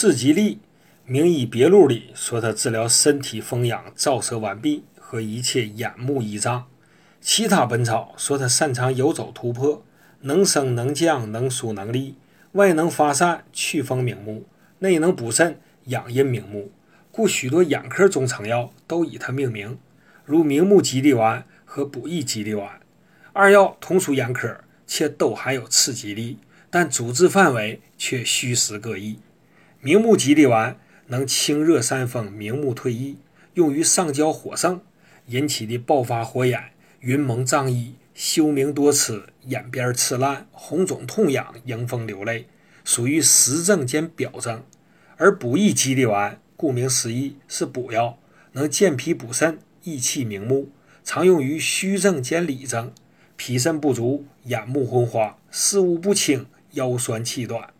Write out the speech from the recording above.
次吉利，名医别录里说他治疗身体风痒、照射完毕和一切眼目异障。其他本草说他擅长游走突破，能升能降，能疏能利，外能发散祛风明目，内能补肾养阴明目，故许多眼科中成药都以它命名，如明目吉利丸和补益吉利丸。二药同属眼科，且都含有次吉利，但主治范围却虚实各异。明目吉利丸能清热散风、明目退翳，用于上焦火盛引起的爆发火眼、云蒙障翳、休明多痴、眼边赤烂、红肿痛痒、迎风流泪，属于实症兼表症。而补益吉利丸，顾名思义是补药，能健脾补肾、益气明目，常用于虚症兼里症，脾肾不足、眼目昏花、视物不清、腰酸气短。